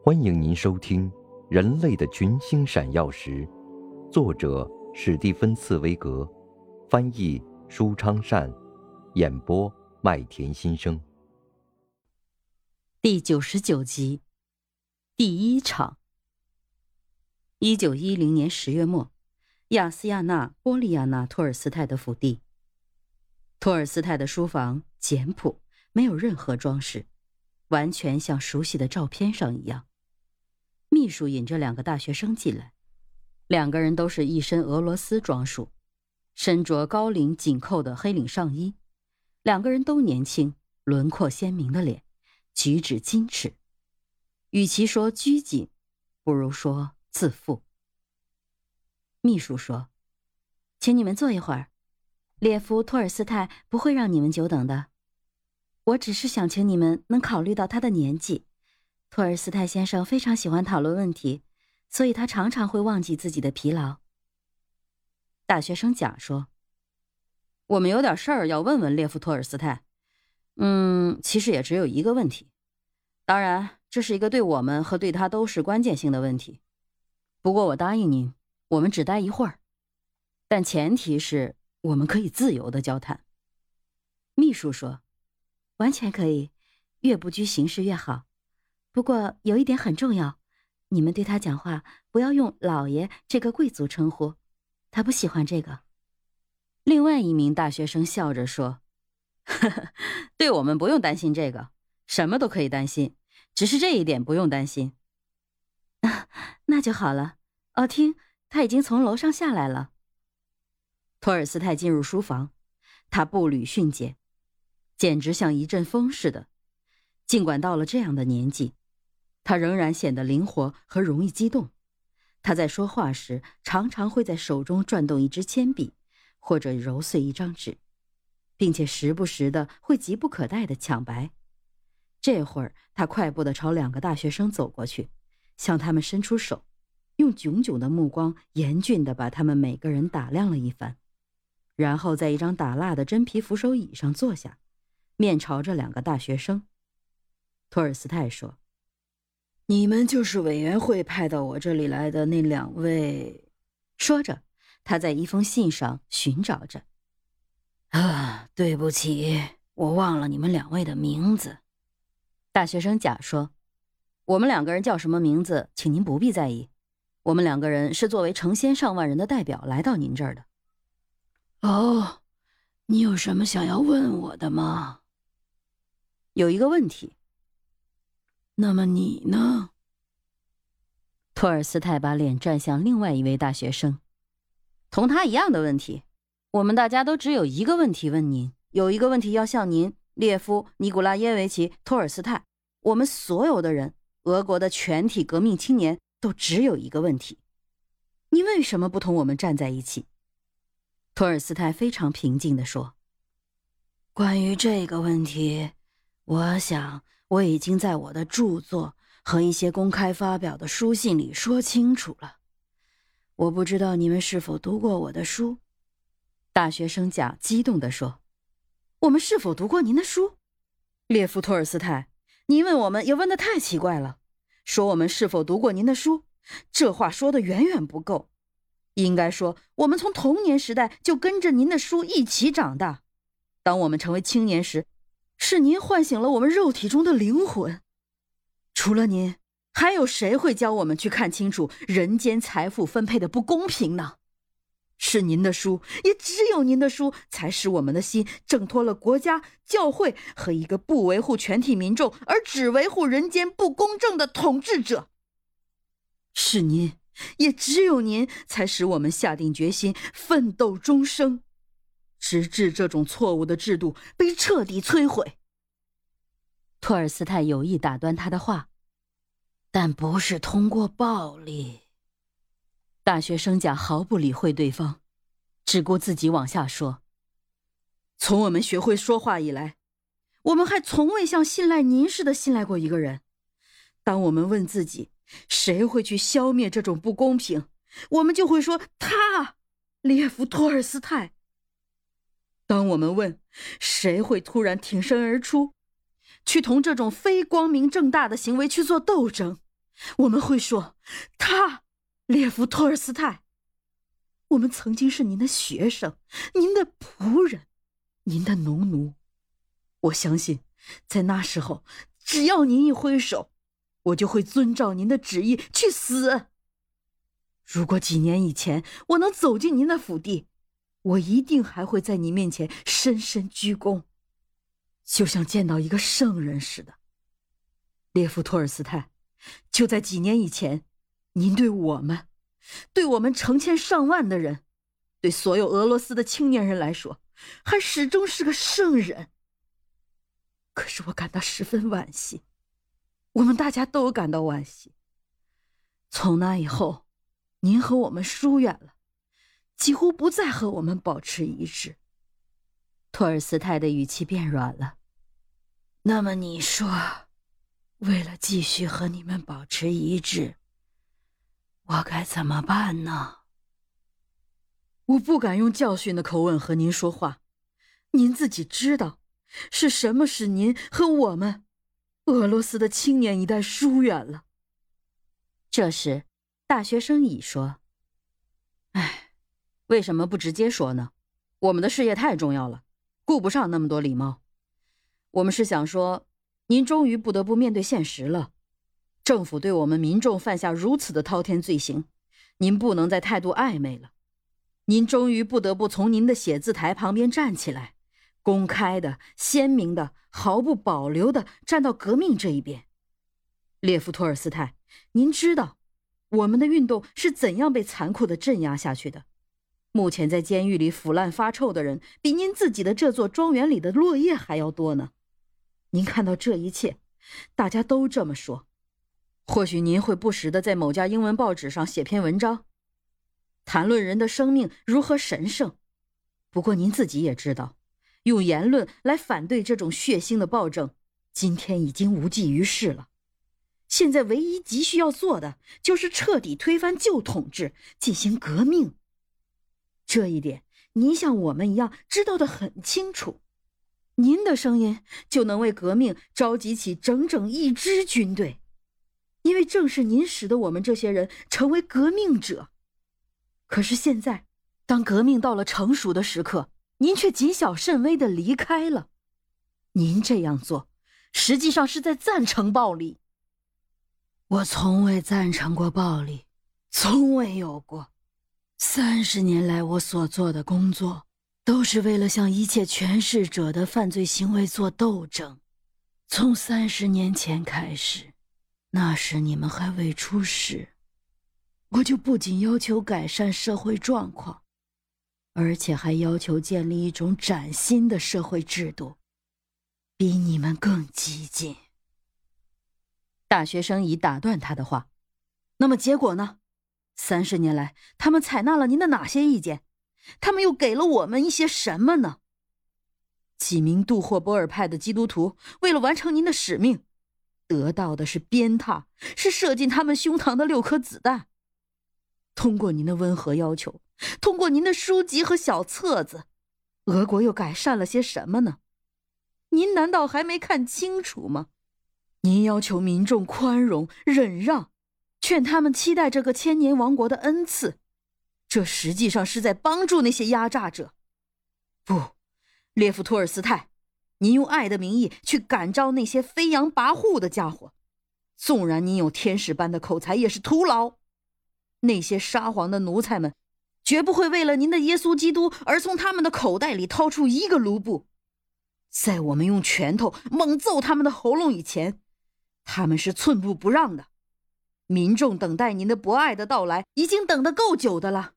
欢迎您收听《人类的群星闪耀时》，作者史蒂芬·茨威格，翻译舒昌善，演播麦田心声。第九十九集，第一场。一九一零年十月末，亚斯亚纳·波利亚纳·托尔斯泰的府邸。托尔斯泰的书房简朴，没有任何装饰，完全像熟悉的照片上一样。秘书引着两个大学生进来，两个人都是一身俄罗斯装束，身着高领紧扣的黑领上衣，两个人都年轻，轮廓鲜明的脸，举止矜持，与其说拘谨，不如说自负。秘书说：“请你们坐一会儿。”列夫·托尔斯泰不会让你们久等的。我只是想请你们能考虑到他的年纪。托尔斯泰先生非常喜欢讨论问题，所以他常常会忘记自己的疲劳。大学生甲说：“我们有点事儿要问问列夫·托尔斯泰。嗯，其实也只有一个问题。当然，这是一个对我们和对他都是关键性的问题。不过我答应您，我们只待一会儿，但前提是。”我们可以自由的交谈。秘书说：“完全可以，越不拘形式越好。不过有一点很重要，你们对他讲话不要用‘老爷’这个贵族称呼，他不喜欢这个。”另外一名大学生笑着说：“呵呵，对我们不用担心这个，什么都可以担心，只是这一点不用担心。”那就好了。哦，听，他已经从楼上下来了。托尔斯泰进入书房，他步履迅捷，简直像一阵风似的。尽管到了这样的年纪，他仍然显得灵活和容易激动。他在说话时，常常会在手中转动一支铅笔，或者揉碎一张纸，并且时不时的会急不可待的抢白。这会儿，他快步的朝两个大学生走过去，向他们伸出手，用炯炯的目光严峻的把他们每个人打量了一番。然后在一张打蜡的真皮扶手椅上坐下，面朝着两个大学生。托尔斯泰说：“你们就是委员会派到我这里来的那两位。”说着，他在一封信上寻找着。“啊，对不起，我忘了你们两位的名字。”大学生甲说：“我们两个人叫什么名字，请您不必在意。我们两个人是作为成千上万人的代表来到您这儿的。”哦，你有什么想要问我的吗？有一个问题。那么你呢？托尔斯泰把脸转向另外一位大学生，同他一样的问题。我们大家都只有一个问题问您，有一个问题要向您，列夫·尼古拉耶维奇·托尔斯泰。我们所有的人，俄国的全体革命青年，都只有一个问题：你为什么不同我们站在一起？托尔斯泰非常平静地说：“关于这个问题，我想我已经在我的著作和一些公开发表的书信里说清楚了。我不知道你们是否读过我的书。”大学生甲激动地说：“我们是否读过您的书？”列夫·托尔斯泰，您问我们也问得太奇怪了。说我们是否读过您的书，这话说的远远不够。应该说，我们从童年时代就跟着您的书一起长大。当我们成为青年时，是您唤醒了我们肉体中的灵魂。除了您，还有谁会教我们去看清楚人间财富分配的不公平呢？是您的书，也只有您的书，才使我们的心挣脱了国家、教会和一个不维护全体民众而只维护人间不公正的统治者。是您。也只有您才使我们下定决心奋斗终生，直至这种错误的制度被彻底摧毁。托尔斯泰有意打断他的话，但不是通过暴力。大学生甲毫不理会对方，只顾自己往下说：“从我们学会说话以来，我们还从未像信赖您似的信赖过一个人。当我们问自己。”谁会去消灭这种不公平？我们就会说他，列夫·托尔斯泰。当我们问谁会突然挺身而出，去同这种非光明正大的行为去做斗争，我们会说，他，列夫·托尔斯泰。我们曾经是您的学生，您的仆人，您的农奴。我相信，在那时候，只要您一挥手，我就会遵照您的旨意去死。如果几年以前我能走进您的府邸，我一定还会在你面前深深鞠躬，就像见到一个圣人似的。列夫·托尔斯泰，就在几年以前，您对我们。对我们成千上万的人，对所有俄罗斯的青年人来说，还始终是个圣人。可是我感到十分惋惜，我们大家都感到惋惜。从那以后，您和我们疏远了，几乎不再和我们保持一致。托尔斯泰的语气变软了。那么你说，为了继续和你们保持一致？我该怎么办呢？我不敢用教训的口吻和您说话，您自己知道，是什么使您和我们，俄罗斯的青年一代疏远了。这时，大学生乙说：“哎，为什么不直接说呢？我们的事业太重要了，顾不上那么多礼貌。我们是想说，您终于不得不面对现实了。”政府对我们民众犯下如此的滔天罪行，您不能再态度暧昧了。您终于不得不从您的写字台旁边站起来，公开的、鲜明的、毫不保留的站到革命这一边。列夫·托尔斯泰，您知道我们的运动是怎样被残酷的镇压下去的？目前在监狱里腐烂发臭的人，比您自己的这座庄园里的落叶还要多呢。您看到这一切，大家都这么说。或许您会不时的在某家英文报纸上写篇文章，谈论人的生命如何神圣。不过您自己也知道，用言论来反对这种血腥的暴政，今天已经无济于事了。现在唯一急需要做的，就是彻底推翻旧统治，进行革命。这一点，您像我们一样知道的很清楚。您的声音就能为革命召集起整整一支军队。因为正是您使得我们这些人成为革命者，可是现在，当革命到了成熟的时刻，您却谨小慎微的离开了。您这样做，实际上是在赞成暴力。我从未赞成过暴力，从未有过。三十年来，我所做的工作，都是为了向一切权势者的犯罪行为做斗争。从三十年前开始。那时你们还未出世，我就不仅要求改善社会状况，而且还要求建立一种崭新的社会制度，比你们更激进。大学生已打断他的话：“那么结果呢？三十年来，他们采纳了您的哪些意见？他们又给了我们一些什么呢？”几名杜霍波尔派的基督徒为了完成您的使命。得到的是鞭挞，是射进他们胸膛的六颗子弹。通过您的温和要求，通过您的书籍和小册子，俄国又改善了些什么呢？您难道还没看清楚吗？您要求民众宽容忍让，劝他们期待这个千年王国的恩赐，这实际上是在帮助那些压榨者。不，列夫·托尔斯泰。您用爱的名义去感召那些飞扬跋扈的家伙，纵然您有天使般的口才，也是徒劳。那些沙皇的奴才们，绝不会为了您的耶稣基督而从他们的口袋里掏出一个卢布。在我们用拳头猛揍他们的喉咙以前，他们是寸步不让的。民众等待您的博爱的到来，已经等得够久的了。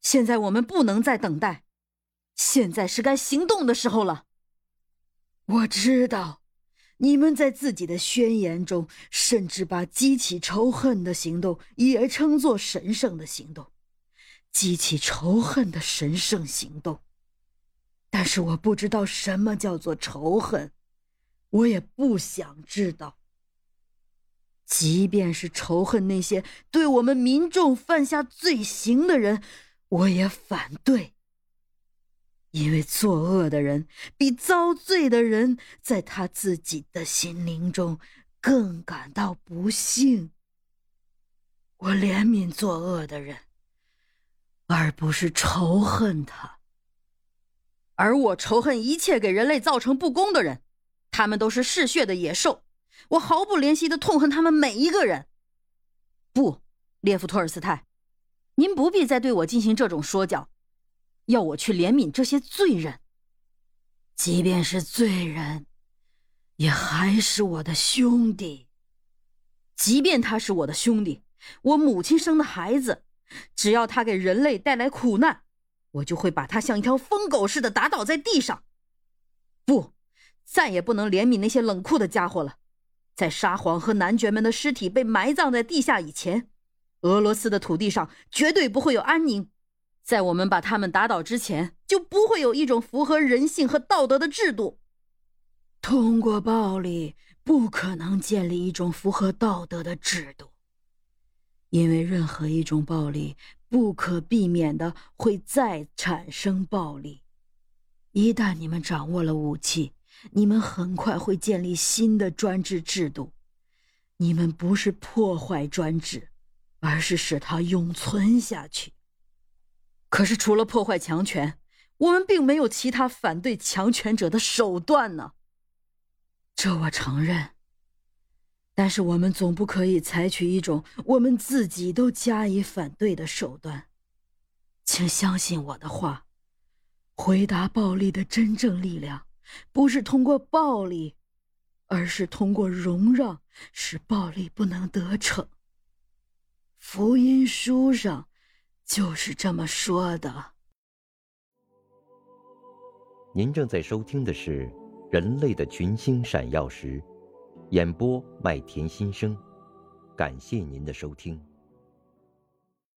现在我们不能再等待，现在是该行动的时候了。我知道，你们在自己的宣言中，甚至把激起仇恨的行动也称作神圣的行动，激起仇恨的神圣行动。但是我不知道什么叫做仇恨，我也不想知道。即便是仇恨那些对我们民众犯下罪行的人，我也反对。因为作恶的人比遭罪的人，在他自己的心灵中更感到不幸。我怜悯作恶的人，而不是仇恨他。而我仇恨一切给人类造成不公的人，他们都是嗜血的野兽。我毫不怜惜的痛恨他们每一个人。不，列夫·托尔斯泰，您不必再对我进行这种说教，要我去怜悯这些罪人。即便是罪人，也还是我的兄弟。即便他是我的兄弟，我母亲生的孩子，只要他给人类带来苦难，我就会把他像一条疯狗似的打倒在地上。不，再也不能怜悯那些冷酷的家伙了。在沙皇和男爵们的尸体被埋葬在地下以前，俄罗斯的土地上绝对不会有安宁。在我们把他们打倒之前，就不会有一种符合人性和道德的制度。通过暴力，不可能建立一种符合道德的制度，因为任何一种暴力不可避免的会再产生暴力。一旦你们掌握了武器，你们很快会建立新的专制制度。你们不是破坏专制，而是使它永存下去。可是，除了破坏强权，我们并没有其他反对强权者的手段呢。这我承认。但是，我们总不可以采取一种我们自己都加以反对的手段。请相信我的话，回答暴力的真正力量。不是通过暴力，而是通过容让，使暴力不能得逞。福音书上就是这么说的。您正在收听的是《人类的群星闪耀时》，演播麦田心声，感谢您的收听。